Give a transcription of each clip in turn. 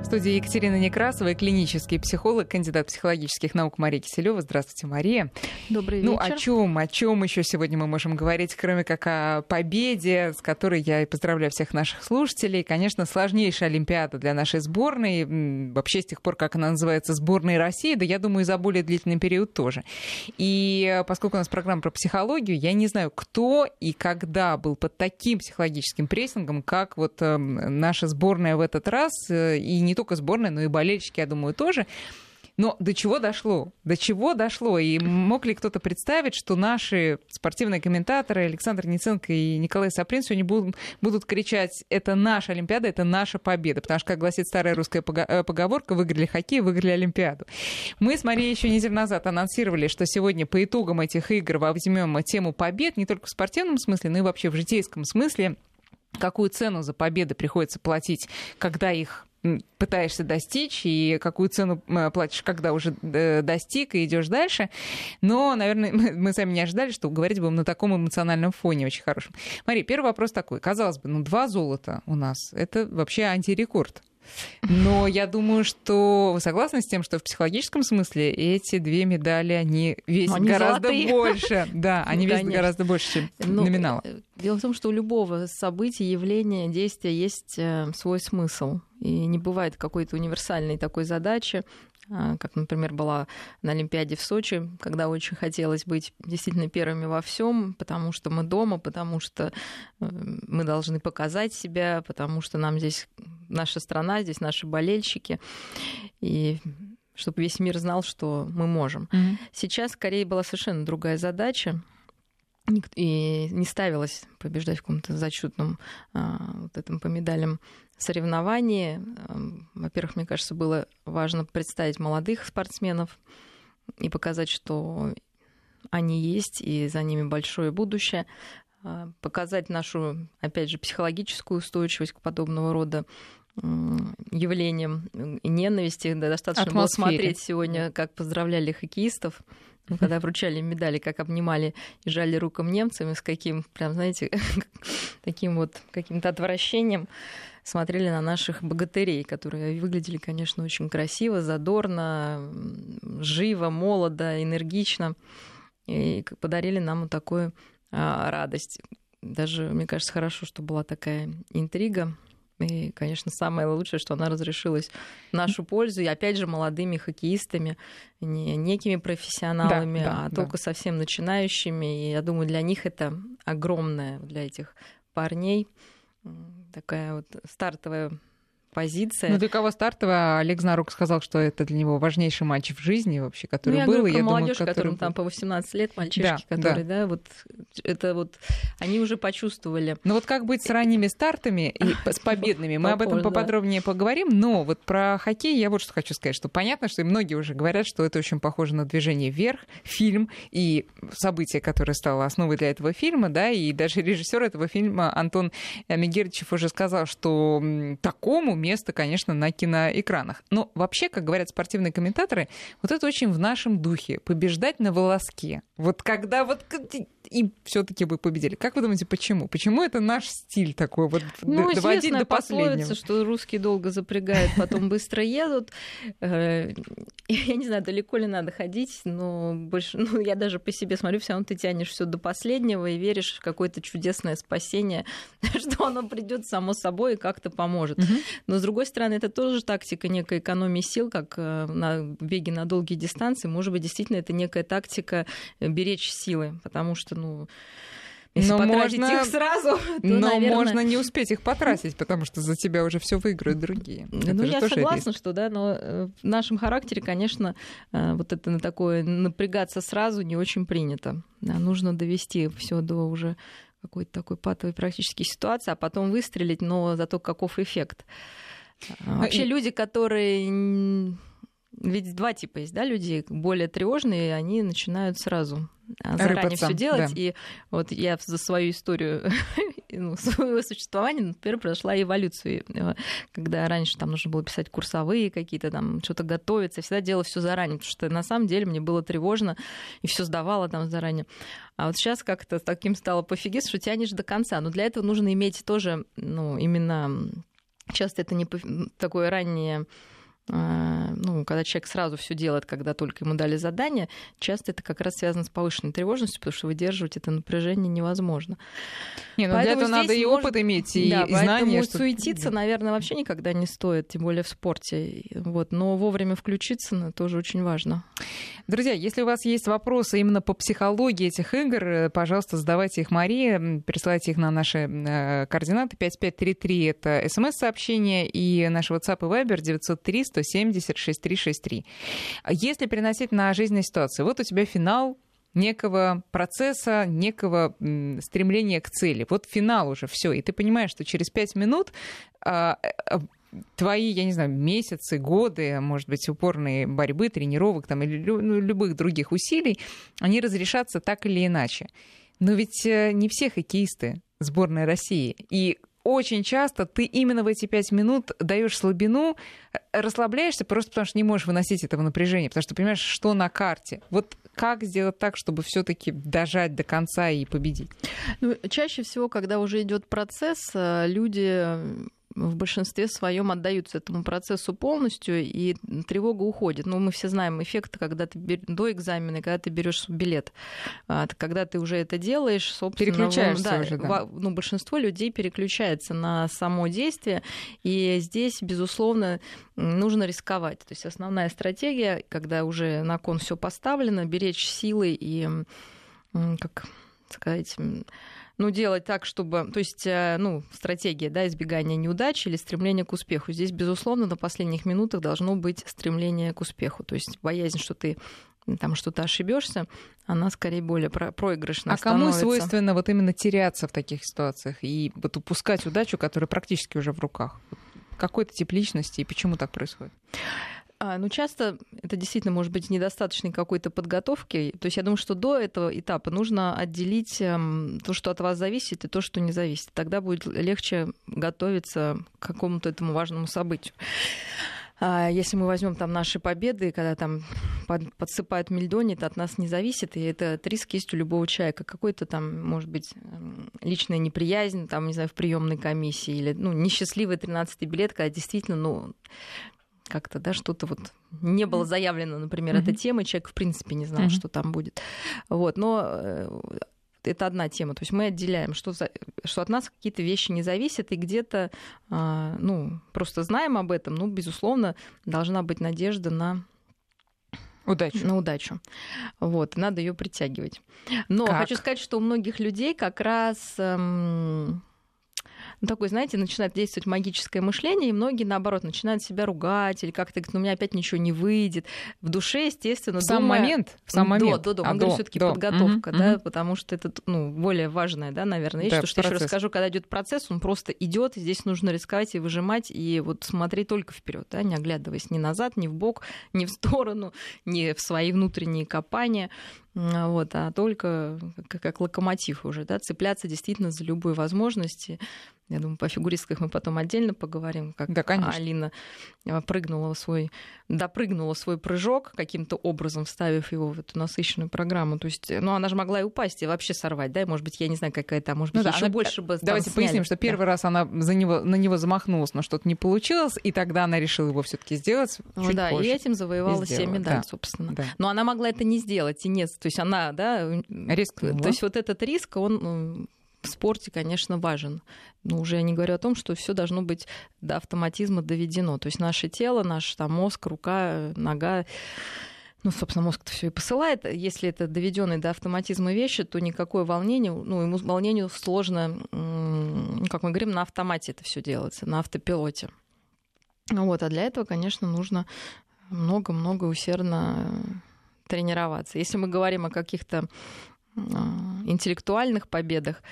В студии Екатерина Некрасова и клинический психолог, кандидат психологических наук Мария Киселева. Здравствуйте, Мария. Добрый вечер. Ну, о чем, о чем еще сегодня мы можем говорить, кроме как о победе, с которой я и поздравляю всех наших слушателей. Конечно, сложнейшая Олимпиада для нашей сборной. Вообще, с тех пор, как она называется сборной России, да я думаю, за более длительный период тоже. И поскольку у нас программа про психологию, я не знаю, кто и когда был под таким психологическим прессингом, как вот э, наша сборная в этот раз, э, и не только сборная, но и болельщики, я думаю, тоже. Но до чего дошло? До чего дошло? И мог ли кто-то представить, что наши спортивные комментаторы Александр Ниценко и Николай Саприн сегодня будут, будут кричать «это наша Олимпиада, это наша победа», потому что, как гласит старая русская э, поговорка, выиграли хоккей, выиграли Олимпиаду. Мы с Марией еще неделю назад анонсировали, что сегодня по итогам этих игр возьмем тему побед не только в спортивном смысле, но и вообще в житейском смысле какую цену за победы приходится платить, когда их пытаешься достичь и какую цену платишь, когда уже э, достиг и идешь дальше. Но, наверное, мы сами не ожидали, что говорить будем на таком эмоциональном фоне очень хорошем. Мария, первый вопрос такой. Казалось бы, ну два золота у нас. Это вообще антирекорд. Но я думаю, что вы согласны с тем, что в психологическом смысле эти две медали, они весят они гораздо золотые. больше. Да, они ну, весят конечно. гораздо больше, чем ну, номинал. Э, дело в том, что у любого события, явления, действия есть свой смысл. И не бывает какой-то универсальной такой задачи, как, например, была на Олимпиаде в Сочи, когда очень хотелось быть действительно первыми во всем, потому что мы дома, потому что э, мы должны показать себя, потому что нам здесь наша страна, здесь наши болельщики. И чтобы весь мир знал, что мы можем. Mm-hmm. Сейчас скорее была совершенно другая задача и не ставилось побеждать в каком-то зачетном а, вот этом по медалям соревновании. Во-первых, мне кажется, было важно представить молодых спортсменов и показать, что они есть, и за ними большое будущее. А, показать нашу, опять же, психологическую устойчивость к подобного рода явлениям и ненависти. Да, достаточно Атмосфере. было смотреть сегодня, как поздравляли хоккеистов ну, когда вручали медали, как обнимали и жали рукам немцам, и с каким, прям, знаете, таким вот каким-то отвращением смотрели на наших богатырей, которые выглядели, конечно, очень красиво, задорно, живо, молодо, энергично, и подарили нам вот такую а, радость. Даже, мне кажется, хорошо, что была такая интрига и, конечно, самое лучшее, что она разрешилась в нашу пользу. И опять же, молодыми хоккеистами, не некими профессионалами, да, да, а да. только совсем начинающими. И я думаю, для них это огромное, для этих парней, такая вот стартовая позиция. Ну, для кого стартовая, Олег Знарук сказал, что это для него важнейший матч в жизни вообще, который ну, я был. Говорю, про молодежь, думаю, которым там по 18 лет, мальчишки, да, которые, да. да, вот это вот, они уже почувствовали. Ну вот как быть с ранними стартами и с победными, мы об этом поподробнее поговорим, но вот про хоккей я вот что хочу сказать, что понятно, что и многие уже говорят, что это очень похоже на движение вверх, фильм и событие, которое стало основой для этого фильма, да, и даже режиссер этого фильма Антон Мегерчев уже сказал, что такому место, конечно, на киноэкранах. Но вообще, как говорят спортивные комментаторы, вот это очень в нашем духе. Побеждать на волоске. Вот когда вот и все-таки бы победили. Как вы думаете, почему? Почему это наш стиль такой вот ну, доводить до последнего? что русские долго запрягают, потом быстро едут. Э, я не знаю, далеко ли надо ходить, но больше, ну, я даже по себе смотрю, все равно ты тянешь все до последнего и веришь в какое-то чудесное спасение, что оно придет само собой и как-то поможет. Но с другой стороны, это тоже тактика некой экономии сил, как э, на беге на долгие дистанции. Может быть, действительно, это некая тактика беречь силы, потому что ну, если но потратить можно... их сразу, то, Но наверное... можно не успеть их потратить, потому что за тебя уже все выиграют другие. Это ну, я согласна, что да, но э, в нашем характере, конечно, э, вот это на такое напрягаться сразу не очень принято. Да, нужно довести все до уже какой-то такой патовой практической ситуации, а потом выстрелить, но зато каков эффект. А, вообще люди, которые ведь два типа есть, да, люди более тревожные, они начинают сразу а, заранее все делать. Да. И вот я за свою историю ну, своего существования, например, прошла эволюцию. Э, когда раньше там нужно было писать курсовые какие-то, там что-то готовиться, всегда делала все заранее, потому что на самом деле мне было тревожно и все сдавала там заранее. А вот сейчас как-то таким стало пофигист, что тянешь до конца. Но для этого нужно иметь тоже, ну, именно Часто это не такое раннее ну, когда человек сразу все делает, когда только ему дали задание, часто это как раз связано с повышенной тревожностью, потому что выдерживать это напряжение невозможно. Не, ну для этого надо и опыт иметь, и, да, и знания. Что... суетиться, наверное, вообще никогда не стоит, тем более в спорте. Вот. Но вовремя включиться ну, тоже очень важно. Друзья, если у вас есть вопросы именно по психологии этих игр, э, пожалуйста, задавайте их Марии, присылайте их на наши э, координаты 5533, это смс-сообщение, и наш WhatsApp и Viber 903 170 6363. Если переносить на жизненные ситуации, вот у тебя финал некого процесса, некого стремления к цели. Вот финал уже все, и ты понимаешь, что через пять минут а, а, твои, я не знаю, месяцы, годы, может быть, упорной борьбы, тренировок там, или ну, любых других усилий, они разрешатся так или иначе. Но ведь э, не все хоккеисты сборной России. И очень часто ты именно в эти пять минут даешь слабину, э, расслабляешься просто потому, что не можешь выносить этого напряжения, потому что понимаешь, что на карте. Вот как сделать так, чтобы все-таки дожать до конца и победить? Ну, чаще всего, когда уже идет процесс, э, люди в большинстве своем отдаются этому процессу полностью, и тревога уходит. Ну, мы все знаем эффект, когда ты бер... до экзамена, когда ты берешь билет. А, когда ты уже это делаешь, собственно... Переключаешься да, уже, да. Ну, большинство людей переключается на само действие, и здесь, безусловно, нужно рисковать. То есть основная стратегия, когда уже на кон все поставлено, беречь силы и, как сказать ну, делать так, чтобы... То есть, э, ну, стратегия, да, избегания неудачи или стремление к успеху. Здесь, безусловно, на последних минутах должно быть стремление к успеху. То есть боязнь, что ты там что-то ошибешься, она скорее более про- проигрышная. А кому свойственно вот именно теряться в таких ситуациях и вот упускать удачу, которая практически уже в руках? Какой-то тип личности и почему так происходит? А, ну, часто это действительно может быть недостаточной какой-то подготовки. То есть я думаю, что до этого этапа нужно отделить эм, то, что от вас зависит, и то, что не зависит. Тогда будет легче готовиться к какому-то этому важному событию. А, если мы возьмем там наши победы, когда там подсыпают мельдони, это от нас не зависит, и это риск есть у любого человека. Какой-то там, может быть, эм, личная неприязнь, там, не знаю, в приемной комиссии, или ну, несчастливый 13-й билет, когда действительно, ну, как-то, да, что-то вот не было заявлено, например, mm-hmm. эта тема, человек в принципе не знал, mm-hmm. что там будет. Вот, но э, это одна тема. То есть мы отделяем, что, за, что от нас какие-то вещи не зависят, и где-то, а, ну, просто знаем об этом, ну, безусловно, должна быть надежда на Удачу. На удачу. Вот, надо ее притягивать. Но как? хочу сказать, что у многих людей как раз эм, ну, такой, знаете, начинает действовать магическое мышление, и многие, наоборот, начинают себя ругать или как-то говорят, ну, у меня опять ничего не выйдет. В душе, естественно, в сам думая... момент, в сам момент. До, до, до. А, говорим, все-таки подготовка, угу, да, угу. потому что это, ну, более важное, да, наверное, вещь, да, что я еще расскажу, когда идет процесс, он просто идет, здесь нужно рисковать и выжимать, и вот смотреть только вперед, да, не оглядываясь ни назад, ни в бок, ни в сторону, ни в свои внутренние копания вот, а только как, как локомотив уже, да, цепляться действительно за любые возможности. Я думаю, по фигуристках мы потом отдельно поговорим, как да, Алина э, прыгнула свой, допрыгнула свой прыжок каким-то образом, вставив его в эту насыщенную программу. То есть, ну, она же могла и упасть, и вообще сорвать, да, и, может быть, я не знаю, какая то может быть, ну, еще она... больше бы Давайте сняли. поясним, что первый да. раз она за него, на него замахнулась, но что-то не получилось, и тогда она решила его все таки сделать ну, чуть да, позже. и этим завоевала 7 медалей, да. собственно. Да. Но она могла это не сделать, и нет, то есть она, да, рискнула. То есть вот этот риск, он в спорте, конечно, важен. Но уже я не говорю о том, что все должно быть до автоматизма доведено. То есть наше тело, наш там, мозг, рука, нога, ну, собственно, мозг-то все и посылает. Если это доведенные до автоматизма вещи, то никакое волнение, ну, ему волнению сложно, как мы говорим, на автомате это все делается, на автопилоте. Вот, а для этого, конечно, нужно много-много усердно тренироваться. Если мы говорим о каких-то а, интеллектуальных победах,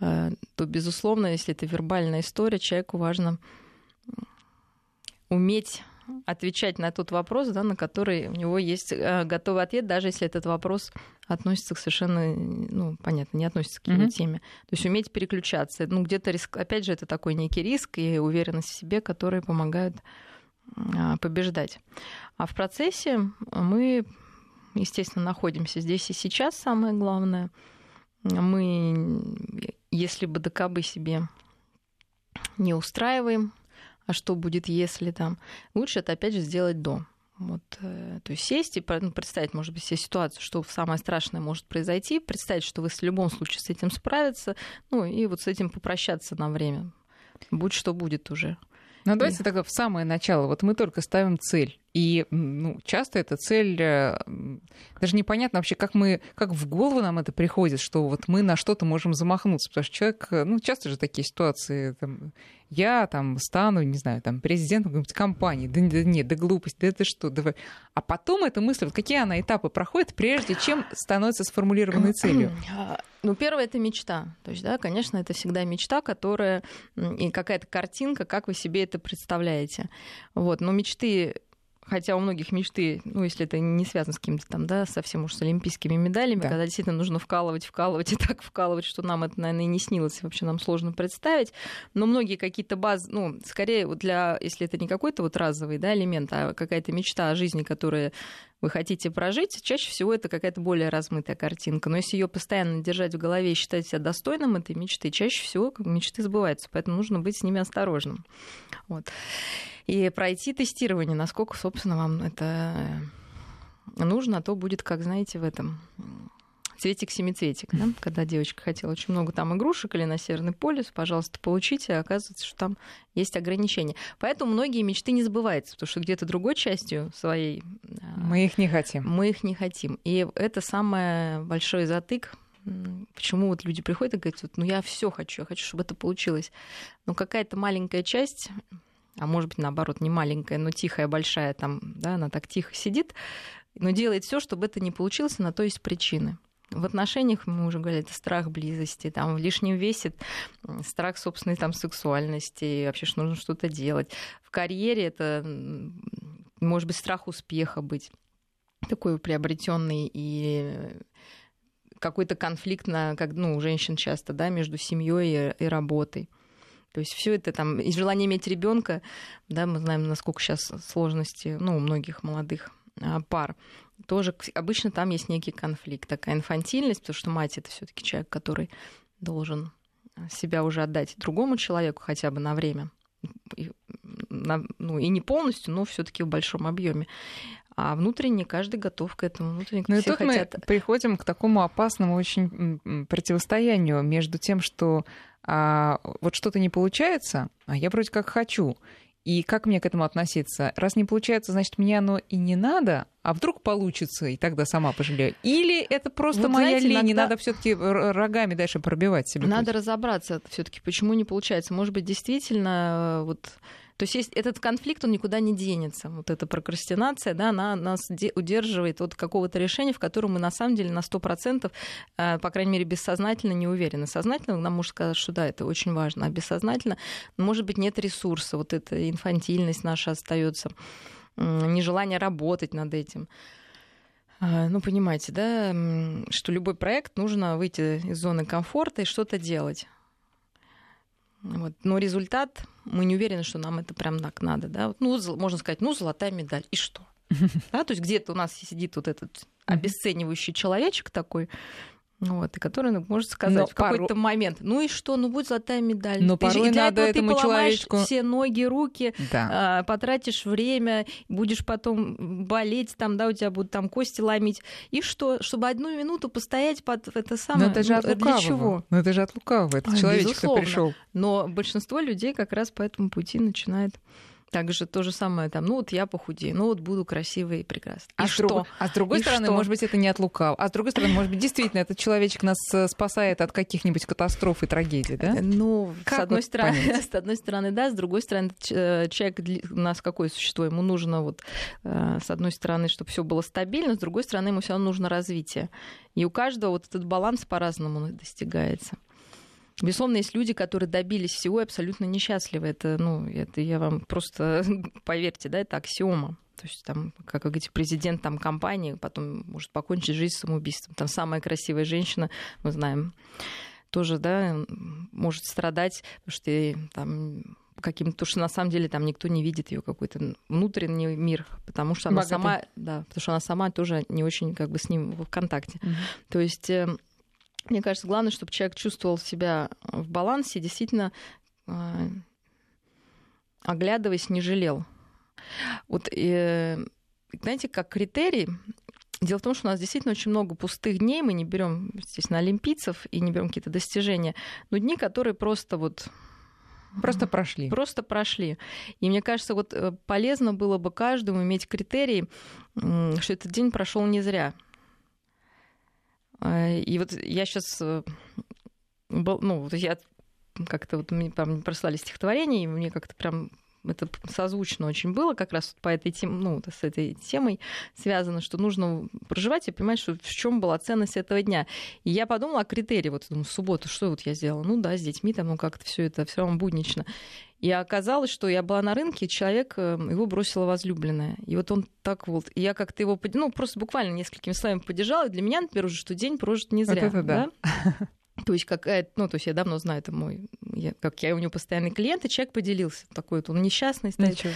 а, то, безусловно, если это вербальная история, человеку важно уметь отвечать на тот вопрос, да, на который у него есть а, готовый ответ, даже если этот вопрос относится к совершенно, ну, понятно, не относится к его mm-hmm. теме. То есть уметь переключаться. Ну, где-то риск, опять же, это такой некий риск и уверенность в себе, которые помогают побеждать. А в процессе мы естественно, находимся здесь и сейчас, самое главное. Мы, если бы ДКБ себе не устраиваем, а что будет, если там. Лучше это опять же сделать до. Вот, э, то есть сесть и ну, представить, может быть, себе ситуацию, что самое страшное может произойти, представить, что вы в любом случае с этим справиться, ну и вот с этим попрощаться на время. Будь что будет уже. Ну, давайте и... тогда в самое начало. Вот мы только ставим цель. И ну, часто эта цель, э, даже непонятно вообще, как мы, как в голову нам это приходит, что вот мы на что-то можем замахнуться, потому что человек, э, ну, часто же такие ситуации, там, я там стану, не знаю, там, президентом какой-нибудь компании, да, да нет, да глупость, да это что, давай. А потом эта мысль, вот какие она этапы проходит, прежде чем становится сформулированной целью? А, ну, первое это мечта. То есть, да, конечно, это всегда мечта, которая и какая-то картинка, как вы себе это представляете. Вот, но мечты хотя у многих мечты, ну, если это не связано с каким-то там, да, совсем уж с олимпийскими медалями, да. когда действительно нужно вкалывать, вкалывать и так вкалывать, что нам это, наверное, и не снилось, вообще нам сложно представить. Но многие какие-то базы, ну, скорее вот для, если это не какой-то вот разовый, да, элемент, а какая-то мечта о жизни, которая вы хотите прожить, чаще всего это какая-то более размытая картинка. Но если ее постоянно держать в голове и считать себя достойным этой мечты, чаще всего мечты сбываются. Поэтому нужно быть с ними осторожным. Вот и пройти тестирование, насколько, собственно, вам это нужно, а то будет, как знаете, в этом цветик-семицветик, да? когда девочка хотела очень много там игрушек или на Северный полюс, пожалуйста, получите, а оказывается, что там есть ограничения. Поэтому многие мечты не сбываются, потому что где-то другой частью своей... А, мы их не хотим. Мы их не хотим. И это самый большой затык, Почему вот люди приходят и говорят, вот, ну я все хочу, я хочу, чтобы это получилось. Но какая-то маленькая часть а может быть, наоборот, не маленькая, но тихая, большая, там, да, она так тихо сидит, но делает все, чтобы это не получилось, на то есть причины. В отношениях, мы уже говорили, это страх близости, там в лишнем весе страх собственной там сексуальности, вообще, что нужно что-то делать. В карьере это, может быть, страх успеха быть такой приобретенный и какой-то конфликт на, как, ну, у женщин часто, да, между семьей и, и работой. То есть все это там, и желание иметь ребенка, да, мы знаем, насколько сейчас сложности, ну, у многих молодых а, пар, тоже обычно там есть некий конфликт, такая инфантильность, потому что мать это все-таки человек, который должен себя уже отдать другому человеку хотя бы на время, и, на, ну и не полностью, но все-таки в большом объеме. А внутренне каждый готов к этому. Внутренне ну и тут хотят... мы приходим к такому опасному очень противостоянию между тем, что а, вот что-то не получается, а я вроде как хочу. И как мне к этому относиться? Раз не получается, значит, мне оно и не надо, а вдруг получится, и тогда сама пожалею. Или это просто вот, моя знаете, лень, иногда... надо все таки рогами дальше пробивать себе. Надо путь. разобраться все таки почему не получается. Может быть, действительно, вот то есть, есть этот конфликт, он никуда не денется. Вот эта прокрастинация, да, она нас удерживает от какого-то решения, в котором мы на самом деле на 100%, э, по крайней мере, бессознательно не уверены. Сознательно нам можно сказать, что да, это очень важно, а бессознательно, может быть, нет ресурса, вот эта инфантильность наша остается, нежелание работать над этим. А, ну, понимаете, да, что любой проект нужно выйти из зоны комфорта и что-то делать. Вот. Но результат, мы не уверены, что нам это прям так надо. Да? Ну, можно сказать, ну, золотая медаль. И что? Да, то есть где-то у нас сидит вот этот обесценивающий человечек такой, вот, и который ну, может сказать Но в какой-то порой... момент, ну и что, ну будет золотая медаль. Но ты порой надо этого этому ты человечку... все ноги, руки, да. а, потратишь время, будешь потом болеть, там, да, у тебя будут там кости ломить. И что, чтобы одну минуту постоять под это самое, Но это же от ну, лукавого. для чего? Но это же от лукавого, это человечек пришел. Но большинство людей как раз по этому пути начинает также то же самое там, ну вот я похудею, ну вот буду красивой и прекрасной. А, и что? Друг... а с другой и стороны, что? может быть, это не от лукав. А с другой стороны, может быть, действительно, этот человечек нас э, спасает от каких-нибудь катастроф и трагедий, да? Э, ну, как с одной вот стороны, с одной стороны, да, с другой стороны, э, человек у нас какое существо? Ему нужно вот, с одной стороны, чтобы все было стабильно, с другой стороны, ему все равно нужно развитие. И у каждого вот этот баланс по-разному достигается. Безусловно, есть люди, которые добились всего и абсолютно несчастливы. Это, ну, это я вам просто, поверьте, да, это аксиома. То есть там, как вы говорите, президент там, компании потом может покончить жизнь самоубийством. Там самая красивая женщина, мы знаем, тоже, да, может страдать, потому что там каким-то, потому что на самом деле там никто не видит ее какой-то внутренний мир, потому что она Богатый. сама, да, потому что она сама тоже не очень как бы с ним в контакте. Mm-hmm. То есть эм, мне кажется, главное, чтобы человек чувствовал себя в балансе, действительно а, оглядываясь, не жалел. Вот, э, знаете, как критерий, Дело в том, что у нас действительно очень много пустых дней. Мы не берем, естественно, олимпийцев и не берем какие-то достижения, но дни, которые просто вот Просто прошли. Просто прошли. И мне кажется, вот э, полезно было бы каждому иметь критерий, что этот день прошел не зря. Э, и вот я сейчас ну, вот я как-то вот мне прислали стихотворение, и мне как-то прям это созвучно очень было как раз по этой теме, ну, с этой темой связано, что нужно проживать и понимать, что в чем была ценность этого дня. И я подумала о критерии, вот думаю, в субботу, что вот я сделала? Ну да, с детьми там, ну как-то все это все равно буднично. И оказалось, что я была на рынке, человек, э, его бросила возлюбленная. И вот он так вот, и я как-то его, ну, просто буквально несколькими словами поддержала. И для меня, например, уже, что день прожит не зря. Вот это да. да? То есть, какая, ну, то есть я давно знаю, это мой, я, как я у него постоянный клиент, и человек поделился. Такой вот он несчастный стоит. Ничего.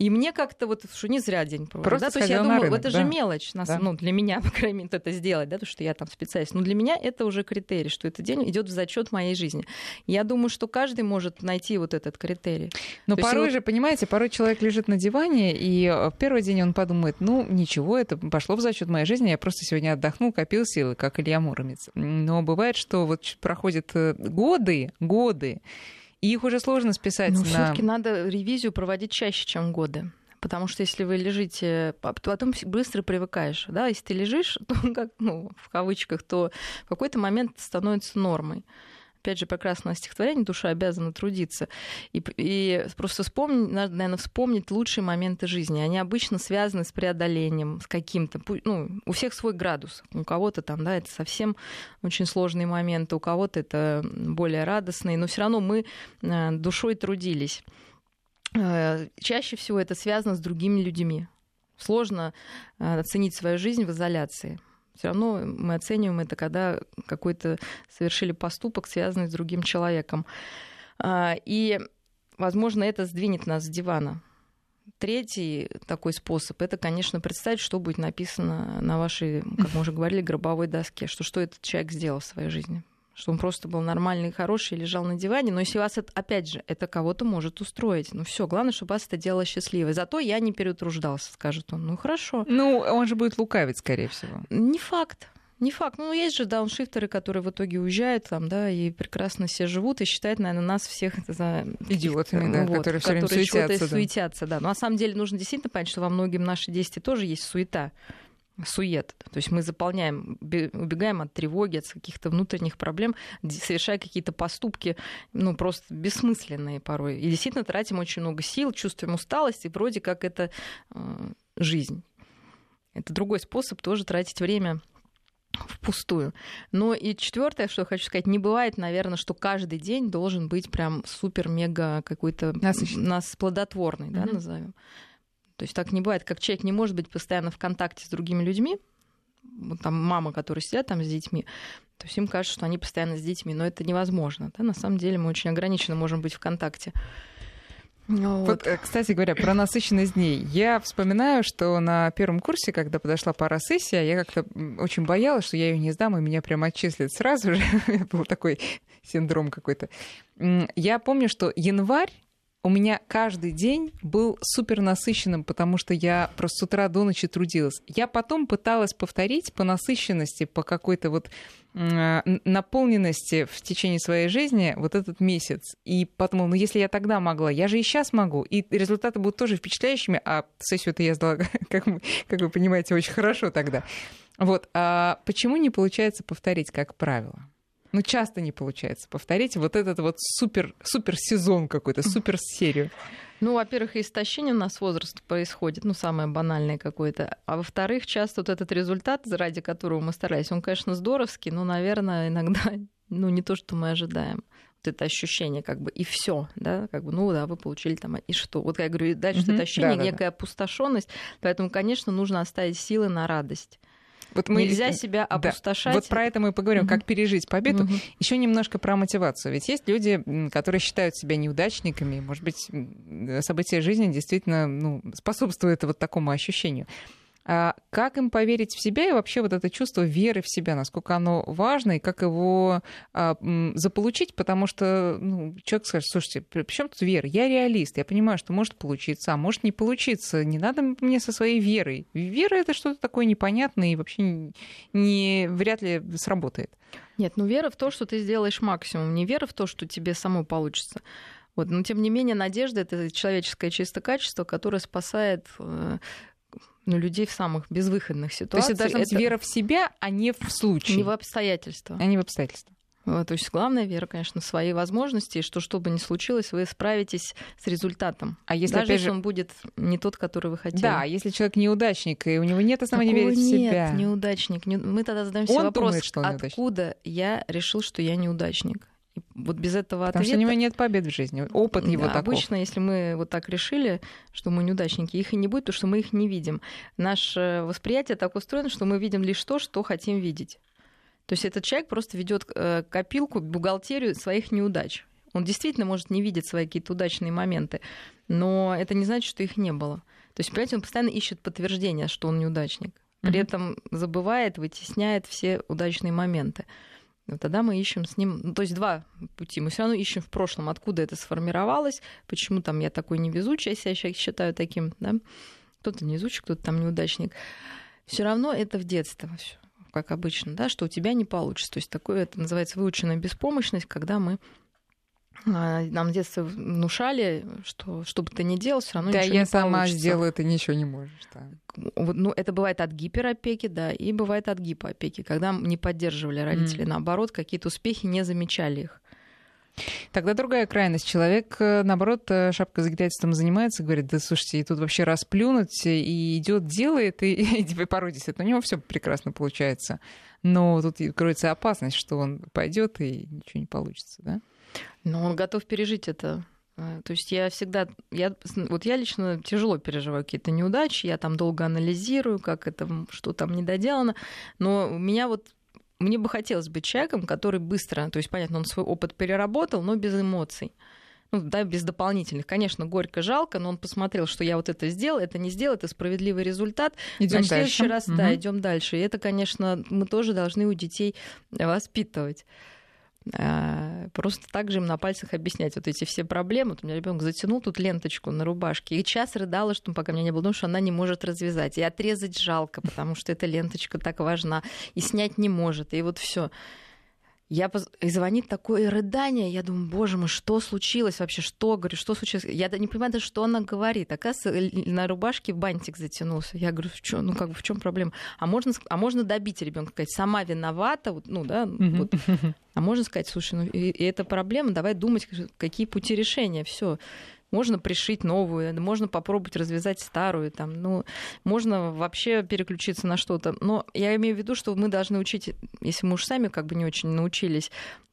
И мне как-то вот, что не зря день проводил. Просто да? То есть я думаю, рынок, это да? же мелочь, нас, да? ну, для меня, по крайней мере, это сделать, да, то, что я там специалист. Но для меня это уже критерий, что этот день идет в зачет моей жизни. Я думаю, что каждый может найти вот этот критерий. Но то порой же, понимаете, порой человек лежит на диване, и в первый день он подумает, ну, ничего, это пошло в зачет моей жизни, я просто сегодня отдохнул, копил силы, как Илья Муромец. Но бывает, что вот проходят э, годы, годы, и их уже сложно списать Но на... все-таки надо ревизию проводить чаще, чем годы. Потому что если вы лежите, потом быстро привыкаешь. Да? Если ты лежишь, то, как, ну, в кавычках, то в какой-то момент становится нормой опять же, прекрасное стихотворение «Душа обязана трудиться». И, и просто вспомнить, надо, наверное, вспомнить лучшие моменты жизни. Они обычно связаны с преодолением, с каким-то... Ну, у всех свой градус. У кого-то там, да, это совсем очень сложные моменты, у кого-то это более радостные, но все равно мы э, душой трудились. Э, чаще всего это связано с другими людьми. Сложно э, оценить свою жизнь в изоляции. Все равно мы оцениваем это, когда какой-то совершили поступок, связанный с другим человеком. А, и, возможно, это сдвинет нас с дивана. Третий такой способ это, конечно, представить, что будет написано на вашей, как мы уже говорили, гробовой доске, что, что этот человек сделал в своей жизни что он просто был нормальный хороший, лежал на диване. Но если вас это, опять же, это кого-то может устроить. Ну все, главное, чтобы вас это делало счастливой. Зато я не переутруждался, скажет он. Ну хорошо. Ну, он же будет лукавить, скорее всего. Не факт. Не факт. Ну, есть же дауншифтеры, которые в итоге уезжают там, да, и прекрасно все живут, и считают, наверное, нас всех за идиотами, да, вот, которые все время суетятся. Да. суетятся, да. Но на самом деле нужно действительно понять, что во многим наши действия тоже есть суета сует. То есть мы заполняем, убегаем от тревоги, от каких-то внутренних проблем, совершая какие-то поступки, ну, просто бессмысленные порой. И действительно тратим очень много сил, чувствуем усталость, и вроде как это э, жизнь. Это другой способ тоже тратить время впустую. Но и четвертое, что хочу сказать, не бывает, наверное, что каждый день должен быть прям супер-мега какой-то нас плодотворный, mm-hmm. да, назовем. То есть так не бывает, как человек не может быть постоянно в контакте с другими людьми, вот там мама, которые сидят там с детьми, то есть им кажется, что они постоянно с детьми, но это невозможно. Да? На самом деле мы очень ограниченно можем быть в контакте. Вот. вот, э, кстати говоря, про насыщенность дней. Я вспоминаю, что на первом курсе, когда подошла пара сессия, я как-то очень боялась, что я ее не сдам, и меня прям отчислят сразу же. Это был такой синдром какой-то. Я помню, что январь у меня каждый день был супер насыщенным, потому что я просто с утра до ночи трудилась. Я потом пыталась повторить по насыщенности, по какой-то вот наполненности в течение своей жизни вот этот месяц. И подумала, ну если я тогда могла, я же и сейчас могу. И результаты будут тоже впечатляющими, а сессию-то я сдала, как, как вы понимаете, очень хорошо тогда. Вот. А почему не получается повторить, как правило? Ну, часто не получается повторить вот этот вот супер, супер сезон какой-то, супер серию. Ну, во-первых, истощение у нас возраст происходит, ну, самое банальное какое-то. А во-вторых, часто вот этот результат, ради которого мы старались, он, конечно, здоровский, но, наверное, иногда, ну, не то, что мы ожидаем. Вот это ощущение, как бы, и все, да, как бы, ну да, вы получили там, и что? Вот я говорю, дальше mm-hmm. это ощущение, да, некая да. опустошенность, поэтому, конечно, нужно оставить силы на радость. Вот мы... Нельзя себя опустошать. Да. Вот про это мы поговорим, угу. как пережить победу. Угу. Еще немножко про мотивацию. Ведь есть люди, которые считают себя неудачниками. Может быть, события жизни действительно ну, способствуют вот такому ощущению. А как им поверить в себя и вообще вот это чувство веры в себя, насколько оно важно, и как его а, заполучить, потому что ну, человек скажет, слушайте, при чем тут вера? Я реалист, я понимаю, что может получиться, а может не получиться. Не надо мне со своей верой. Вера — это что-то такое непонятное и вообще не, вряд ли сработает. Нет, ну вера в то, что ты сделаешь максимум, не вера в то, что тебе само получится. Вот. Но тем не менее, надежда это человеческое чистое качество, которое спасает э, ну, людей в самых безвыходных ситуациях. То есть это быть вера в себя, а не в случай. Не в обстоятельства. А не в обстоятельства. Вот, то есть главная вера, конечно, в свои возможности, что что бы ни случилось, вы справитесь с результатом. А если, Даже опять же... если он будет не тот, который вы хотели. Да, если человек неудачник, и у него нет оснований Такого верить в себя. Нет, неудачник. Мы тогда задаемся он вопрос, думает, что он откуда я решил, что я неудачник? Вот без этого Потому ответа... что у него нет побед в жизни, опыт его да, таков. Обычно, если мы вот так решили, что мы неудачники, их и не будет, потому что мы их не видим. Наше восприятие так устроено, что мы видим лишь то, что хотим видеть. То есть этот человек просто ведет э, копилку, бухгалтерию своих неудач. Он действительно может не видеть свои какие-то удачные моменты, но это не значит, что их не было. То есть, понимаете, он постоянно ищет подтверждение, что он неудачник. При mm-hmm. этом забывает, вытесняет все удачные моменты. Тогда мы ищем с ним, ну, то есть два пути. Мы все равно ищем в прошлом, откуда это сформировалось, почему там я такой невезучий, я себя считаю таким, да? Кто-то невезучий, кто-то там неудачник. Все равно это в детстве все, как обычно, да, что у тебя не получится. То есть такое это называется выученная беспомощность, когда мы нам в детстве внушали, что что бы ты ни делал, все равно да, ничего я не сама получится. сделаю, ты ничего не можешь. Да. Ну, это бывает от гиперопеки, да, и бывает от гипоопеки, когда не поддерживали родители, mm. наоборот, какие-то успехи не замечали их. Тогда другая крайность. Человек, э, наоборот, э, шапкозагрятельством занимается, говорит, да слушайте, и тут вообще расплюнуть, и идет, делает, и, и порой действительно у него все прекрасно получается. Но тут кроется опасность, что он пойдет и ничего не получится, да? Но он готов пережить это. А, то есть я всегда, я, вот я лично тяжело переживаю какие-то неудачи, я там долго анализирую, как это, что там недоделано, но у меня вот мне бы хотелось быть человеком, который быстро, то есть, понятно, он свой опыт переработал, но без эмоций. Ну, да, без дополнительных. Конечно, горько, жалко, но он посмотрел, что я вот это сделал, это не сделал, это справедливый результат. Идем Значит, дальше. в следующий раз, угу. да, идем дальше. И это, конечно, мы тоже должны у детей воспитывать. А, просто так же им на пальцах объяснять вот эти все проблемы. Вот у меня ребенок затянул тут ленточку на рубашке, и час рыдала, что пока меня не было, потому что она не может развязать. И отрезать жалко, потому что эта ленточка так важна, и снять не может. И вот все. Я поз... и звонит такое рыдание, я думаю, боже мой, что случилось вообще, что, говорю, что случилось? Я не понимаю даже, что она говорит. Оказывается, на рубашке бантик затянулся. Я говорю, в ну как бы в чем проблема? А можно, а можно добить ребенка, сказать, сама виновата, вот, ну да, вот. а можно сказать, слушай, ну и, и это проблема, давай думать, какие пути решения, все можно пришить новую, можно попробовать развязать старую, там, ну, можно вообще переключиться на что-то. Но я имею в виду, что мы должны учить, если мы уж сами как бы не очень научились,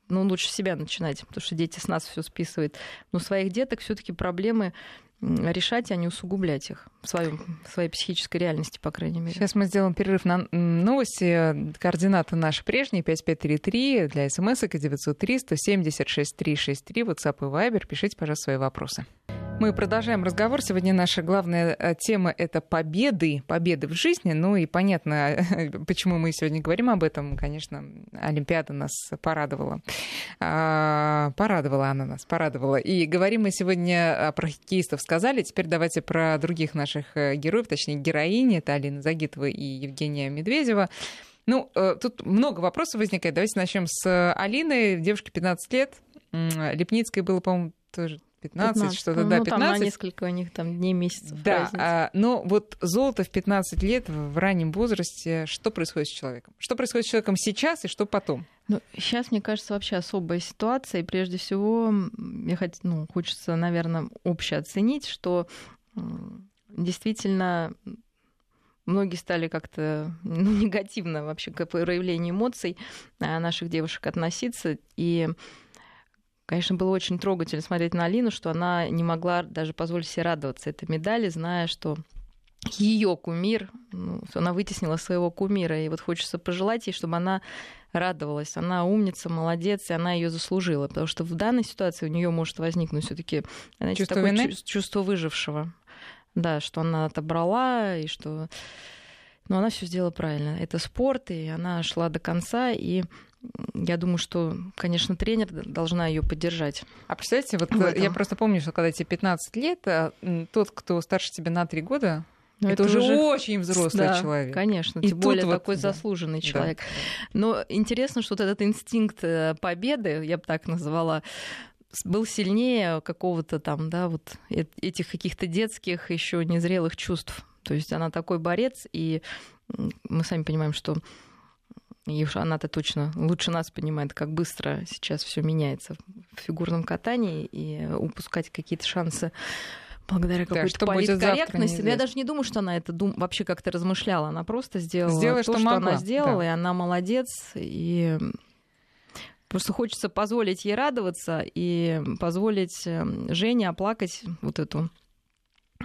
ну, лучше себя начинать, потому что дети с нас все списывают. Но своих деток все-таки проблемы решать, а не усугублять их в, своем, в своей психической реальности, по крайней мере. Сейчас мы сделаем перерыв на новости. Координаты наши прежние, 5533, для смс и 903 176 363, WhatsApp и Viber. Пишите, пожалуйста, свои вопросы. Мы продолжаем разговор. Сегодня наша главная э, тема — это победы, победы в жизни. Ну и понятно, почему мы сегодня говорим об этом. Конечно, Олимпиада нас порадовала. А, порадовала она нас, порадовала. И говорим мы сегодня про хоккеистов сказали. Теперь давайте про других наших э, героев, точнее героини. Это Алина Загитова и Евгения Медведева. Ну, э, тут много вопросов возникает. Давайте начнем с Алины. Девушке 15 лет. Лепницкой было, по-моему, тоже 15, 15 что-то, ну, да, 15. Там на несколько у них там дней, месяцев Да, а, но вот золото в 15 лет в раннем возрасте, что происходит с человеком? Что происходит с человеком сейчас и что потом? Ну, сейчас, мне кажется, вообще особая ситуация, и прежде всего, я хот... ну, хочется, наверное, общее оценить, что действительно многие стали как-то ну, негативно вообще к проявлению эмоций а, наших девушек относиться, и Конечно, было очень трогательно смотреть на Алину, что она не могла даже позволить себе радоваться этой медали, зная, что ее кумир, ну, она вытеснила своего кумира, и вот хочется пожелать ей, чтобы она радовалась. Она умница, молодец, и она ее заслужила, потому что в данной ситуации у нее может возникнуть все-таки чувство, такое чувство выжившего, да, что она отобрала и что Но она все сделала правильно. Это спорт, и она шла до конца, и я думаю, что, конечно, тренер должна ее поддержать. А представляете, вот я просто помню, что когда тебе 15 лет, а, тот, кто старше тебя на 3 года, но это, это уже очень взрослый да, человек. Конечно, и тем более вот, такой да. заслуженный человек. Да. Но интересно, что вот этот инстинкт э, победы, я бы так назвала, был сильнее какого-то там, да, вот этих каких-то детских еще незрелых чувств. То есть она такой борец, и мы сами понимаем, что и уж она-то точно лучше нас понимает, как быстро сейчас все меняется в фигурном катании, и упускать какие-то шансы благодаря какой-то да, политкорректности. Я даже не думаю, что она это дум... вообще как-то размышляла. Она просто сделала Сделай, то, что, что она сделала, да. и она молодец. И просто хочется позволить ей радоваться и позволить эм, Жене оплакать вот эту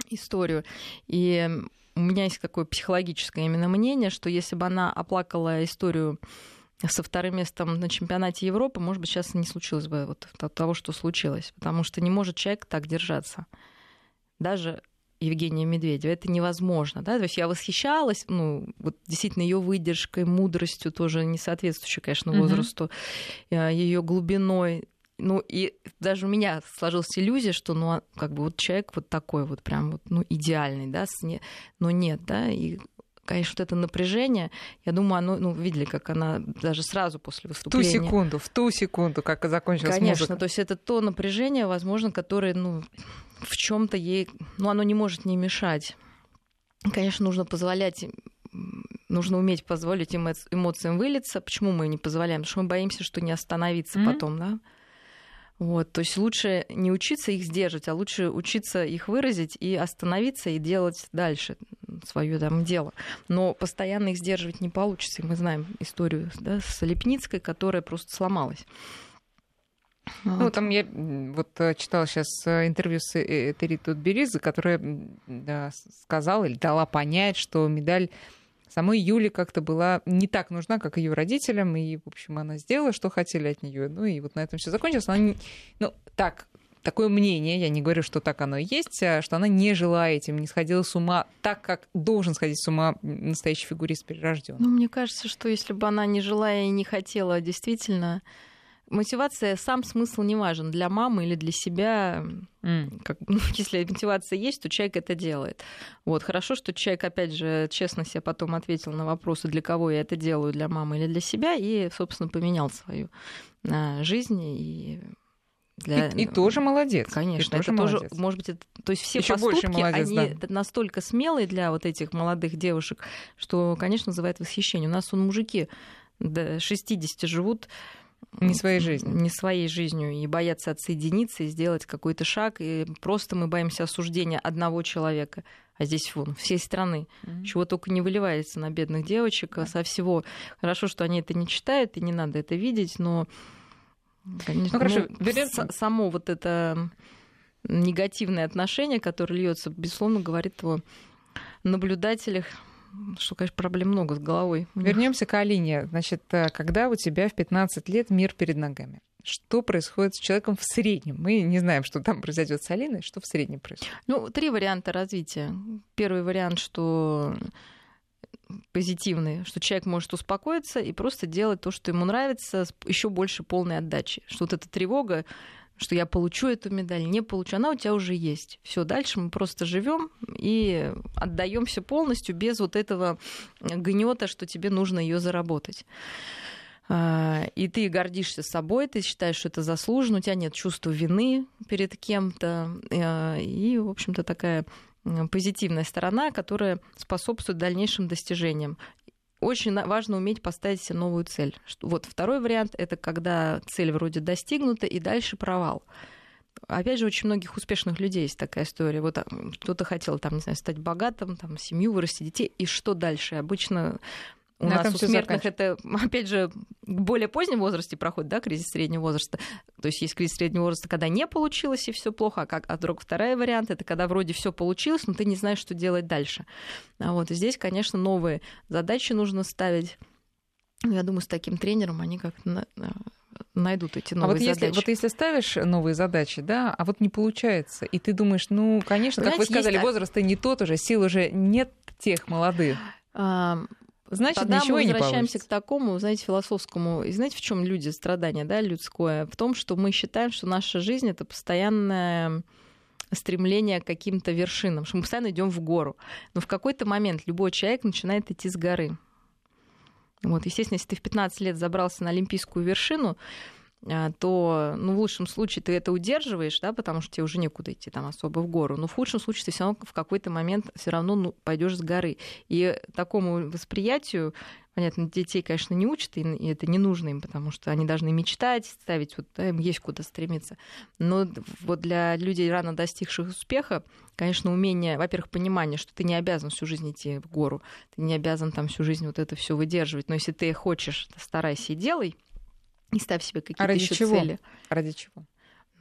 историю. И у меня есть такое психологическое именно мнение, что если бы она оплакала историю со вторым местом на чемпионате Европы, может быть, сейчас не случилось бы вот того, что случилось. Потому что не может человек так держаться. Даже Евгения Медведева. Это невозможно. Да? То есть я восхищалась, ну, вот действительно ее выдержкой, мудростью, тоже не соответствующей, конечно, возрасту, uh-huh. ее глубиной. Ну, и даже у меня сложилась иллюзия, что, ну, а, как бы вот человек вот такой вот прям вот, ну, идеальный, да, но нет, да, и конечно, вот это напряжение, я думаю, оно, ну, видели, как она даже сразу после выступления... В ту секунду, в ту секунду, как закончилась Конечно, музыка. то есть это то напряжение, возможно, которое, ну, в чем то ей, ну, оно не может не мешать. Конечно, нужно позволять нужно уметь позволить эмоциям вылиться. Почему мы не позволяем? Потому что мы боимся, что не остановиться mm-hmm. потом, да? Вот, то есть лучше не учиться их сдерживать, а лучше учиться их выразить и остановиться и делать дальше свое там дело. Но постоянно их сдерживать не получится. И мы знаем историю да, с Лепницкой, которая просто сломалась. Вот. Ну, там я вот э, читала сейчас э, интервью с э, Этери Тутберидзе, которая да, сказала или дала понять, что медаль самой Юле как-то была не так нужна, как ее родителям, и, в общем, она сделала, что хотели от нее. Ну и вот на этом все закончилось. Она, ну, так, такое мнение, я не говорю, что так оно и есть, а что она не жила этим, не сходила с ума так, как должен сходить с ума настоящий фигурист перерожденный. Ну, мне кажется, что если бы она не жила и не хотела действительно мотивация, сам смысл не важен для мамы или для себя. Mm. Как, ну, если мотивация есть, то человек это делает. Вот. Хорошо, что человек, опять же, честно себе потом ответил на вопросы, для кого я это делаю, для мамы или для себя, и, собственно, поменял свою а, жизнь и для... И, и тоже молодец. Конечно, тоже это молодец. тоже, может быть, это, то есть все Ещё поступки, молодец, они да. настолько смелые для вот этих молодых девушек, что, конечно, вызывает восхищение. У нас он мужики до 60 живут не своей жизнью. Не своей жизнью. И боятся отсоединиться и сделать какой-то шаг. И просто мы боимся осуждения одного человека. А здесь вон, всей страны. Mm-hmm. Чего только не выливается на бедных девочек mm-hmm. со всего. Хорошо, что они это не читают, и не надо это видеть, но, конечно, ну, хорошо, ну, берем... само вот это негативное отношение, которое льется, безусловно, говорит о наблюдателях что, конечно, проблем много с головой. Вернемся к Алине. Значит, э, когда у тебя в 15 лет мир перед ногами? Что происходит с человеком в среднем? Мы не знаем, что там произойдет с Алиной, что в среднем происходит. Ну, три варианта развития. Первый вариант, что позитивный, что человек может успокоиться и просто делать то, что ему нравится, с еще больше полной отдачи. Что вот эта тревога что я получу эту медаль, не получу, она у тебя уже есть. Все, дальше мы просто живем и отдаем все полностью без вот этого гнета, что тебе нужно ее заработать. А, и ты гордишься собой, ты считаешь, что это заслуженно, у тебя нет чувства вины перед кем-то. А, и, в общем-то, такая позитивная сторона, которая способствует дальнейшим достижениям очень важно уметь поставить себе новую цель. Вот второй вариант — это когда цель вроде достигнута, и дальше провал. Опять же, очень многих успешных людей есть такая история. Вот кто-то хотел, там, не знаю, стать богатым, там, семью, вырастить детей, и что дальше? Обычно у На нас у смертных это, опять же, в более позднем возрасте проходит, да, кризис среднего возраста. То есть есть кризис среднего возраста, когда не получилось и все плохо, а, как, а вдруг второй вариант это когда вроде все получилось, но ты не знаешь, что делать дальше. А вот и здесь, конечно, новые задачи нужно ставить. Я думаю, с таким тренером они как-то найдут эти новые а вот задачи. Если, вот если ставишь новые задачи, да, а вот не получается, и ты думаешь, ну, конечно, Знаете, как вы сказали, есть... возраст не тот уже, сил уже нет тех молодых. Значит, Тогда ничего мы возвращаемся к такому, знаете, философскому. И знаете, в чем люди страдания, да, людское? В том, что мы считаем, что наша жизнь это постоянное стремление к каким-то вершинам, что мы постоянно идем в гору. Но в какой-то момент любой человек начинает идти с горы. Вот, естественно, если ты в 15 лет забрался на олимпийскую вершину, то, ну, в лучшем случае ты это удерживаешь, да, потому что тебе уже некуда идти там особо в гору. Но в худшем случае ты все равно в какой-то момент все равно ну, пойдешь с горы. И такому восприятию Понятно, детей, конечно, не учат, и это не нужно им, потому что они должны мечтать, ставить, вот, да, им есть куда стремиться. Но вот для людей, рано достигших успеха, конечно, умение, во-первых, понимание, что ты не обязан всю жизнь идти в гору, ты не обязан там всю жизнь вот это все выдерживать, но если ты хочешь, старайся и делай, и ставь себе какие-то а еще чего? цели. Ради чего?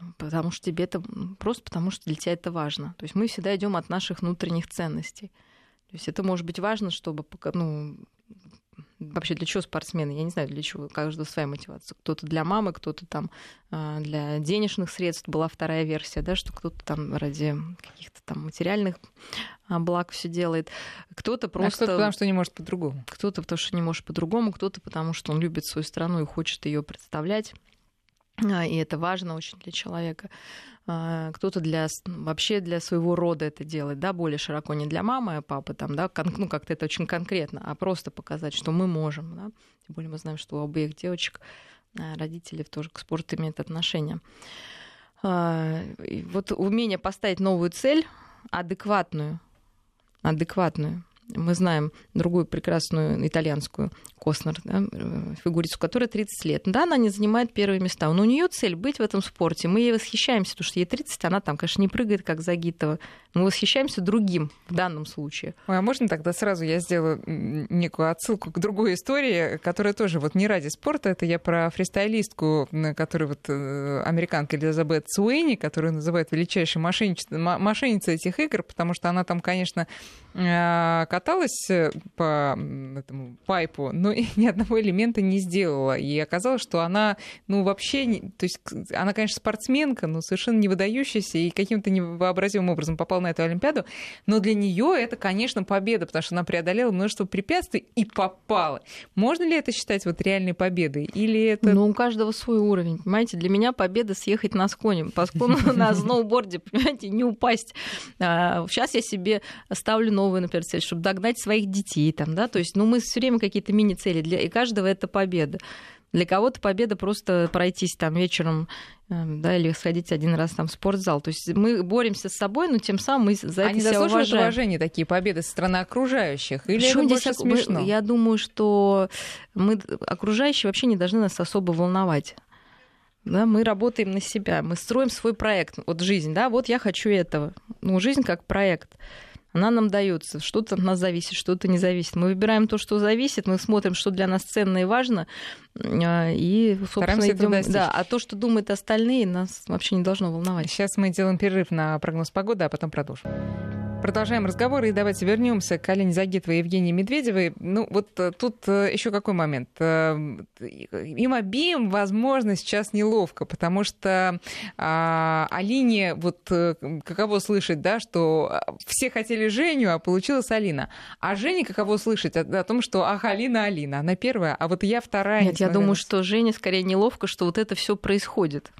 Ну, потому что тебе это просто потому что для тебя это важно. То есть мы всегда идем от наших внутренних ценностей. То есть это может быть важно, чтобы ну, вообще для чего спортсмены? Я не знаю, для чего. Каждого своя мотивация. Кто-то для мамы, кто-то там а, для денежных средств. Была вторая версия, да, что кто-то там ради каких-то там материальных а, благ все делает. Кто-то просто... А кто-то потому, что не может по-другому. Кто-то потому, что не может по-другому, кто-то потому, что он любит свою страну и хочет ее представлять. А, и это важно очень для человека. А, кто-то для, вообще для своего рода это делает, да, более широко, не для мамы, а папы, там, да, ну, как-то это очень конкретно, а просто показать, что мы можем, да. Тем более мы знаем, что у обеих девочек а, родители тоже к спорту имеют отношение. И вот умение поставить новую цель, адекватную, адекватную, мы знаем другую прекрасную итальянскую Коснер, да, фигурицу, которая 30 лет. Да, она не занимает первые места, но у нее цель быть в этом спорте. Мы ей восхищаемся, потому что ей 30, она там, конечно, не прыгает, как Загитова. Мы восхищаемся другим в данном случае. Ой, а можно тогда сразу я сделаю некую отсылку к другой истории, которая тоже вот не ради спорта. Это я про фристайлистку, которую вот э, американка Элизабет Суэйни, которую называют величайшей мошенницей этих игр, потому что она там, конечно, каталась по этому пайпу, но ни одного элемента не сделала. И оказалось, что она, ну, вообще, не, то есть она, конечно, спортсменка, но совершенно не выдающаяся и каким-то невообразимым образом попала на эту Олимпиаду. Но для нее это, конечно, победа, потому что она преодолела множество препятствий и попала. Можно ли это считать вот реальной победой? Или это... Ну, у каждого свой уровень, понимаете? Для меня победа съехать на склоне, по склону на сноуборде, понимаете, не упасть. Сейчас а, я себе ставлю новую, например, цель, чтобы догнать своих детей там, да, то есть, ну, мы все время какие-то мини цели. Для и каждого это победа. Для кого-то победа просто пройтись там вечером эм, да, или сходить один раз там в спортзал. То есть мы боремся с собой, но тем самым мы за Они это себя уважаем. уважения такие победы со стороны окружающих? Или Почему это здесь смешно? Я думаю, что мы окружающие вообще не должны нас особо волновать. Да, мы работаем на себя, мы строим свой проект. Вот жизнь, да, вот я хочу этого. Ну, жизнь как проект она нам дается. Что-то от нас зависит, что-то не зависит. Мы выбираем то, что зависит, мы смотрим, что для нас ценно и важно, а, и, собственно, идем. Да, а то, что думают остальные, нас вообще не должно волновать. Сейчас мы делаем перерыв на прогноз погоды, а потом продолжим. Продолжаем разговор и давайте вернемся к Алине Загитовой и Евгении Медведевой. Ну вот э, тут э, еще какой момент. Э, им обеим, возможно, сейчас неловко, потому что а, Алине, вот каково слышать, да, что все хотели Женю, а получилась Алина. А Жене каково слышать о, о том, что ах, Алина, Алина, она первая, а вот я вторая. Нет, я думаю, что Жене скорее неловко, что вот это все происходит.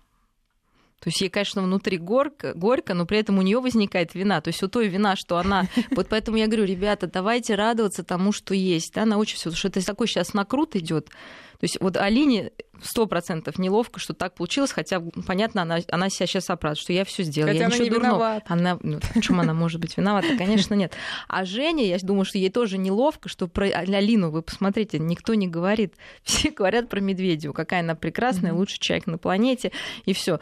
То есть ей, конечно, внутри горько, горько, но при этом у нее возникает вина. То есть у той вина, что она... Вот поэтому я говорю, ребята, давайте радоваться тому, что есть. Да, научимся, потому что это такой сейчас накрут идет. То есть вот Алине сто процентов неловко, что так получилось, хотя, понятно, она, она себя сейчас оправдывает, что я все сделала. Хотя я она ничего не дурного. виновата. Она, ну, в чем она может быть виновата? Конечно, нет. А Женя, я думаю, что ей тоже неловко, что про Алину, вы посмотрите, никто не говорит. Все говорят про Медведеву, какая она прекрасная, лучший человек на планете, и все.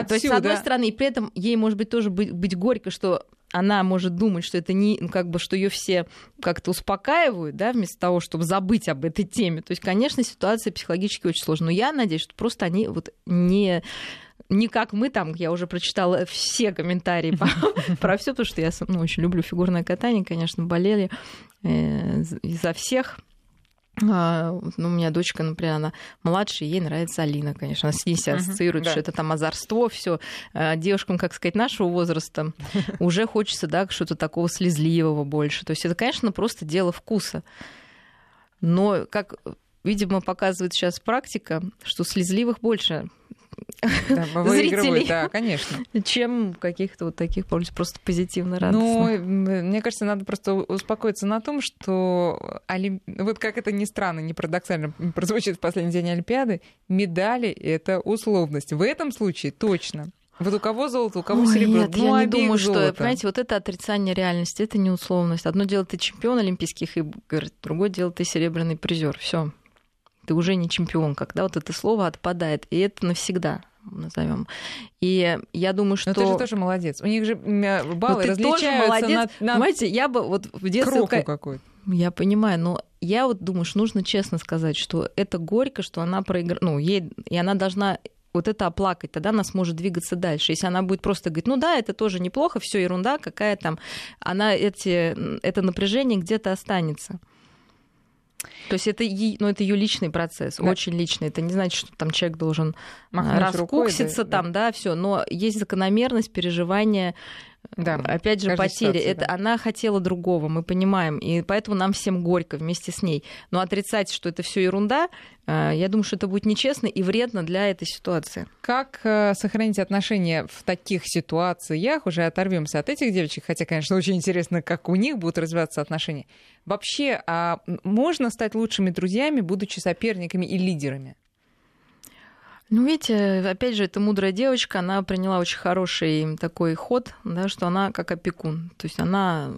Отсюда. То есть, с одной стороны, и при этом ей, может быть, тоже быть, быть горько, что она может думать, что это не, ну, как бы, что ее все как-то успокаивают, да, вместо того, чтобы забыть об этой теме. То есть, конечно, ситуация психологически очень сложная. Но я надеюсь, что просто они вот не не как мы там, я уже прочитала все комментарии про все, потому что я ну, очень люблю фигурное катание, конечно, болели э, за всех ну, у меня дочка, например, она младшая, ей нравится Алина, конечно. Она с ней себя ассоциирует, uh-huh, что да. это там озорство, все. А девушкам, как сказать, нашего возраста уже хочется, да, что-то такого слезливого больше. То есть это, конечно, просто дело вкуса. Но, как, видимо, показывает сейчас практика, что слезливых больше да, зрителей, да, конечно. Чем каких-то вот таких просто позитивно радостных. Ну, мне кажется, надо просто успокоиться на том, что вот как это ни странно, не парадоксально прозвучит в последний день Олимпиады, медали — это условность. В этом случае точно. Вот у кого золото, у кого Ой, серебро. Нет, ну, я не думаю, золото. что, понимаете, вот это отрицание реальности, это не условность. Одно дело ты чемпион Олимпийских игр, другое дело ты серебряный призер. Все ты уже не чемпион, когда вот это слово отпадает, и это навсегда назовем. И я думаю, что... Но ты же тоже молодец. У них же баллы ты различаются тоже молодец. на, на... Понимаете, я бы вот в детстве... Кроху какой-то. Я понимаю, но я вот думаю, что нужно честно сказать, что это горько, что она проиграла, ну, ей, и она должна вот это оплакать, тогда она сможет двигаться дальше. Если она будет просто говорить, ну да, это тоже неплохо, все ерунда, какая там, она эти, это напряжение где-то останется. То есть это, ну, это ее личный процесс, да. очень личный. Это не значит, что там человек должен Махнуть раскукситься, рукой, да, там, да. да, все. Но есть закономерность переживания да, опять же, потери. Ситуации, это да. она хотела другого, мы понимаем, и поэтому нам всем горько вместе с ней. Но отрицать, что это все ерунда, э, я думаю, что это будет нечестно и вредно для этой ситуации. Как э, сохранить отношения в таких ситуациях? Уже оторвемся от этих девочек, хотя, конечно, очень интересно, как у них будут развиваться отношения. Вообще, а можно стать лучшими друзьями, будучи соперниками и лидерами? Ну, видите, опять же, эта мудрая девочка, она приняла очень хороший такой ход, да, что она как опекун. То есть она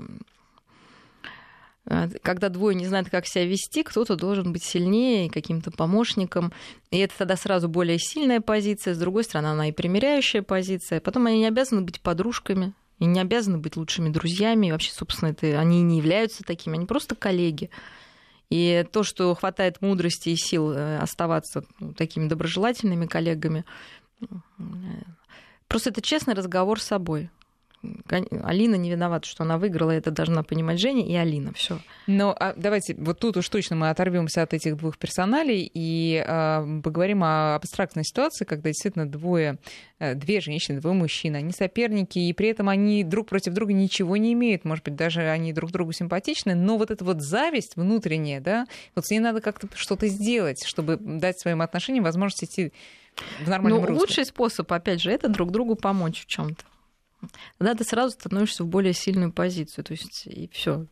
э, когда двое не знают, как себя вести, кто-то должен быть сильнее, каким-то помощником. И это тогда сразу более сильная позиция. С другой стороны, она и примиряющая позиция. Потом они не обязаны быть подружками, и не обязаны быть лучшими друзьями. И вообще, собственно, это, они не являются такими, они просто коллеги. И то, что хватает мудрости и сил э, оставаться ну, такими доброжелательными коллегами, э, просто это честный разговор с собой. Алина не виновата, что она выиграла, это должна понимать Женя и Алина. Все. Но а давайте вот тут уж точно мы оторвемся от этих двух персоналей и а, поговорим о абстрактной ситуации, когда действительно двое, э, две женщины, двое мужчин, они соперники, и при этом они друг против друга ничего не имеют. Может быть, даже они друг другу симпатичны, но вот эта вот зависть внутренняя, да, вот с ней надо как-то что-то сделать, чтобы дать своим отношениям возможность идти в нормальном ну, русле. Лучший способ, опять же, это друг другу помочь в чем-то тогда ты сразу становишься в более сильную позицию. То есть и все.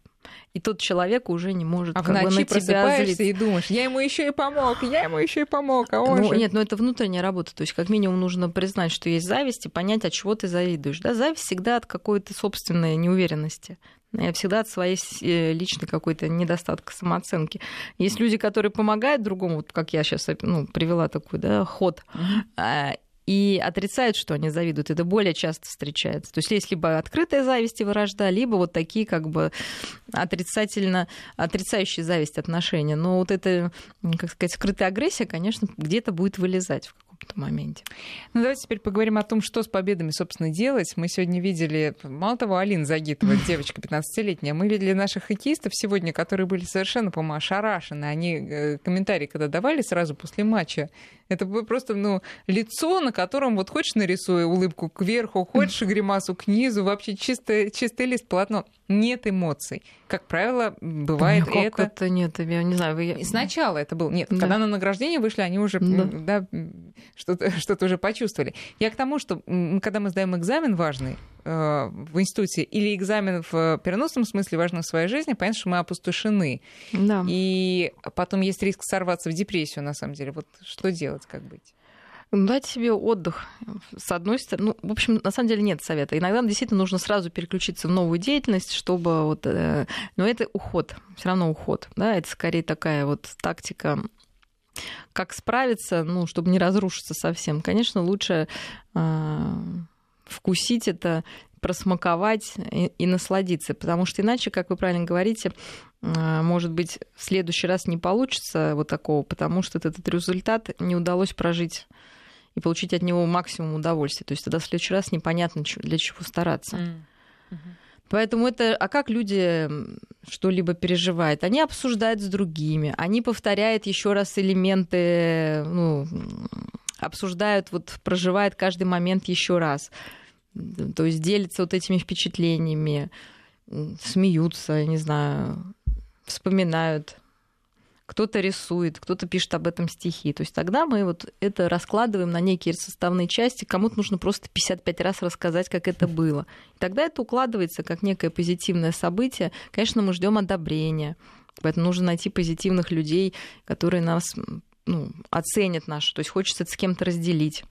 И тот человек уже не может а в ночи на просыпаешься злиться. и думаешь, я ему еще и помог, я ему еще и помог, а он ну, же... Нет, но ну это внутренняя работа. То есть как минимум нужно признать, что есть зависть и понять, от чего ты завидуешь. Да? Зависть всегда от какой-то собственной неуверенности всегда от своей э, личной какой-то недостатка самооценки. Есть люди, которые помогают другому, вот как я сейчас ну, привела такой да, ход, и отрицают, что они завидуют. Это более часто встречается. То есть есть либо открытая зависть и вражда, либо вот такие как бы отрицательно, отрицающие зависть отношения. Но вот эта, как сказать, скрытая агрессия, конечно, где-то будет вылезать в каком-то моменте. Ну, давайте теперь поговорим о том, что с победами, собственно, делать. Мы сегодня видели, мало того, Алина Загитова, девочка 15-летняя, мы видели наших хоккеистов сегодня, которые были совершенно, по-моему, ошарашены. Они э, комментарии, когда давали сразу после матча, это просто, ну, лицо, на котором вот хочешь нарисуй улыбку кверху, хочешь гримасу к низу, вообще чистый, чистый лист полотно. Нет эмоций. Как правило, бывает да это... это нет, я не знаю. Вы... Сначала это был... Нет, да. когда на награждение вышли, они уже да. Да, что-то, что-то уже почувствовали. Я к тому, что когда мы сдаем экзамен важный, э, в институте или экзамен в переносном смысле важно в своей жизни, понятно, что мы опустошены. Да. И потом есть риск сорваться в депрессию, на самом деле. Вот что делать, как быть? Ну, дать себе отдых. С одной стороны, ну, в общем, на самом деле нет совета. Иногда действительно нужно сразу переключиться в новую деятельность, чтобы вот... Э, но это уход, все равно уход, да, это скорее такая вот тактика как справиться, ну, чтобы не разрушиться совсем. Конечно, лучше э, вкусить это, просмаковать и, и насладиться, потому что иначе, как вы правильно говорите, э, может быть, в следующий раз не получится вот такого, потому что этот результат не удалось прожить и получить от него максимум удовольствия. То есть тогда в следующий раз непонятно, для чего стараться. Mm-hmm. Поэтому это... А как люди что-либо переживает, они обсуждают с другими, они повторяют еще раз элементы, ну, обсуждают, вот проживают каждый момент еще раз. То есть делятся вот этими впечатлениями, смеются, не знаю, вспоминают кто-то рисует, кто-то пишет об этом стихи. То есть тогда мы вот это раскладываем на некие составные части, кому-то нужно просто 55 раз рассказать, как это было. И тогда это укладывается как некое позитивное событие. Конечно, мы ждем одобрения, поэтому нужно найти позитивных людей, которые нас ну, оценят наш, то есть хочется это с кем-то разделить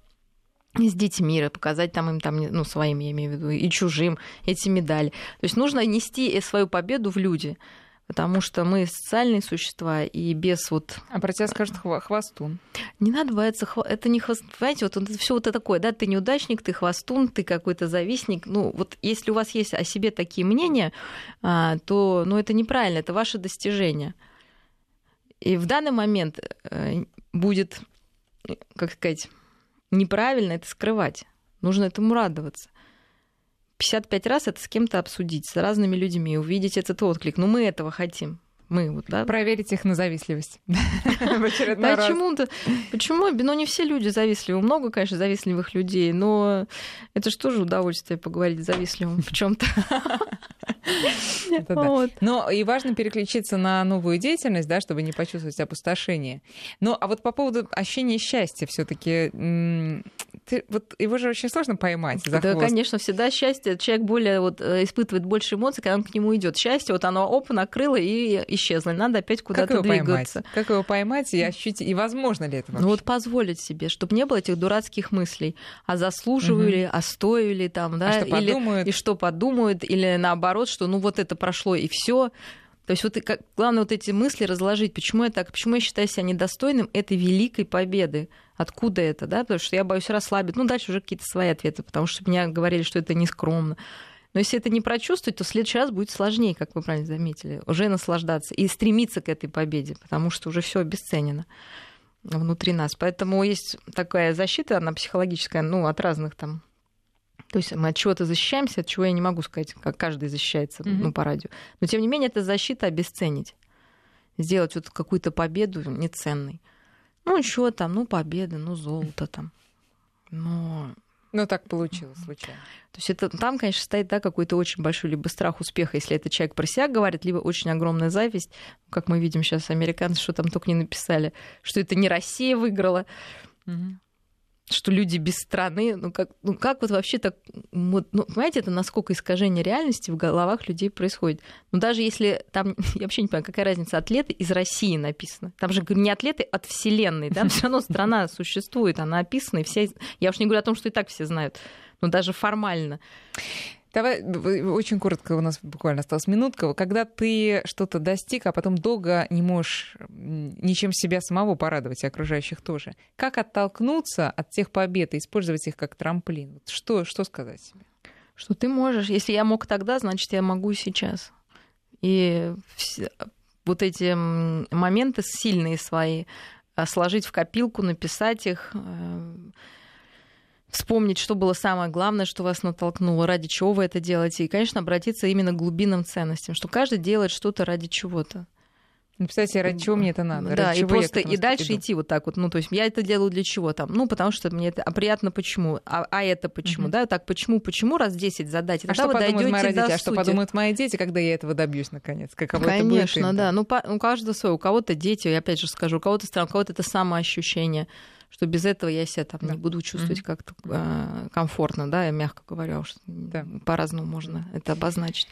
с детьми, показать там им там, ну, своим, я имею в виду, и чужим эти медали. То есть нужно нести свою победу в люди потому что мы социальные существа, и без вот... А про тебя скажут хвостун. Не надо бояться, это не хвост... Понимаете, вот это все вот это такое, да, ты неудачник, ты хвостун, ты какой-то завистник. Ну, вот если у вас есть о себе такие мнения, а, то, ну, это неправильно, это ваше достижение. И в данный момент э, будет, как сказать, неправильно это скрывать. Нужно этому радоваться. 55 раз это с кем-то обсудить, с разными людьми, увидеть этот отклик. Ну, мы этого хотим. Мы вот, да? Проверить их на завистливость. Почему-то. Почему? Ну, не все люди завистливы. Много, конечно, завистливых людей, но это же тоже удовольствие поговорить с завистливым в чем то Но и важно переключиться на новую деятельность, да, чтобы не почувствовать опустошение. Ну, а вот по поводу ощущения счастья все таки ты, вот его же очень сложно поймать за Да, конечно, всегда счастье. Человек более вот, э, испытывает больше эмоций, когда он к нему идет. Счастье, вот оно оп, накрыло и исчезло. Надо опять куда-то двигаться. Поймать? Как его поймать и ощутить? И возможно ли это вообще? Ну вот позволить себе, чтобы не было этих дурацких мыслей. А заслуживаю угу. ли, а стою ли там, да? А что или, подумают? И что подумают, или наоборот, что ну вот это прошло и все. То есть вот как, главное вот эти мысли разложить, почему я так, почему я считаю себя недостойным этой великой победы. Откуда это, да? Потому что я боюсь расслабить. Ну, дальше уже какие-то свои ответы, потому что меня говорили, что это нескромно. Но если это не прочувствовать, то в следующий раз будет сложнее, как вы правильно заметили, уже наслаждаться и стремиться к этой победе, потому что уже все обесценено внутри нас. Поэтому есть такая защита, она психологическая, ну, от разных там то есть мы от чего-то защищаемся, от чего я не могу сказать, как каждый защищается mm-hmm. ну, по радио. Но тем не менее, это защита обесценить. Сделать вот какую-то победу неценной. Ну, что там, ну, победа, ну, золото там. Но ну, так получилось случайно. То есть это, там, конечно, стоит да, какой-то очень большой либо страх успеха, если это человек про себя говорит, либо очень огромная зависть. Как мы видим сейчас, американцы что там только не написали, что это не Россия выиграла. Угу что люди без страны, ну как, ну как вот вообще так, вот, ну, понимаете, это насколько искажение реальности в головах людей происходит. Ну даже если там, я вообще не понимаю, какая разница, атлеты из России написано. Там же не атлеты от Вселенной, да, все равно страна существует, она описана, и все, я уж не говорю о том, что и так все знают, но даже формально. Давай очень коротко, у нас буквально осталась минутка. Когда ты что-то достиг, а потом долго не можешь ничем себя самого порадовать, и окружающих тоже. Как оттолкнуться от тех побед и использовать их как трамплин? Что, что сказать себе? Что ты можешь. Если я мог тогда, значит, я могу сейчас. И вот эти моменты сильные свои а, сложить в копилку, написать их, э, вспомнить, что было самое главное, что вас натолкнуло, ради чего вы это делаете. И, конечно, обратиться именно к глубинным ценностям, что каждый делает что-то ради чего-то. Ну, представьте, ради чего мне это надо? Да, и просто и дальше иду? идти вот так вот. Ну, то есть я это делаю для чего там? Ну, потому что мне это а приятно почему? А, а это почему? Uh-huh. Да, так почему, почему раз 10 задать? А что вы подумают мои родители? а что подумают мои дети, когда я этого добьюсь наконец? Каково Конечно, это будет да. Ну, по, у каждого свое. У кого-то дети, я опять же скажу, у кого-то стран, у кого-то это самоощущение что без этого я себя там да. не буду чувствовать mm-hmm. как-то э, комфортно, да, я мягко говорю, что да. по-разному можно это обозначить.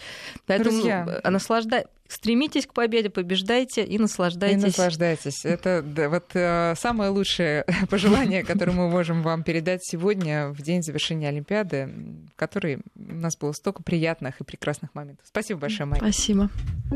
Поэтому Друзья. Наслаждай... стремитесь к победе, побеждайте и наслаждайтесь. И наслаждайтесь. Это да, вот э, самое лучшее пожелание, которое мы можем вам передать сегодня в день завершения Олимпиады, в которой у нас было столько приятных и прекрасных моментов. Спасибо большое, Майя. Спасибо.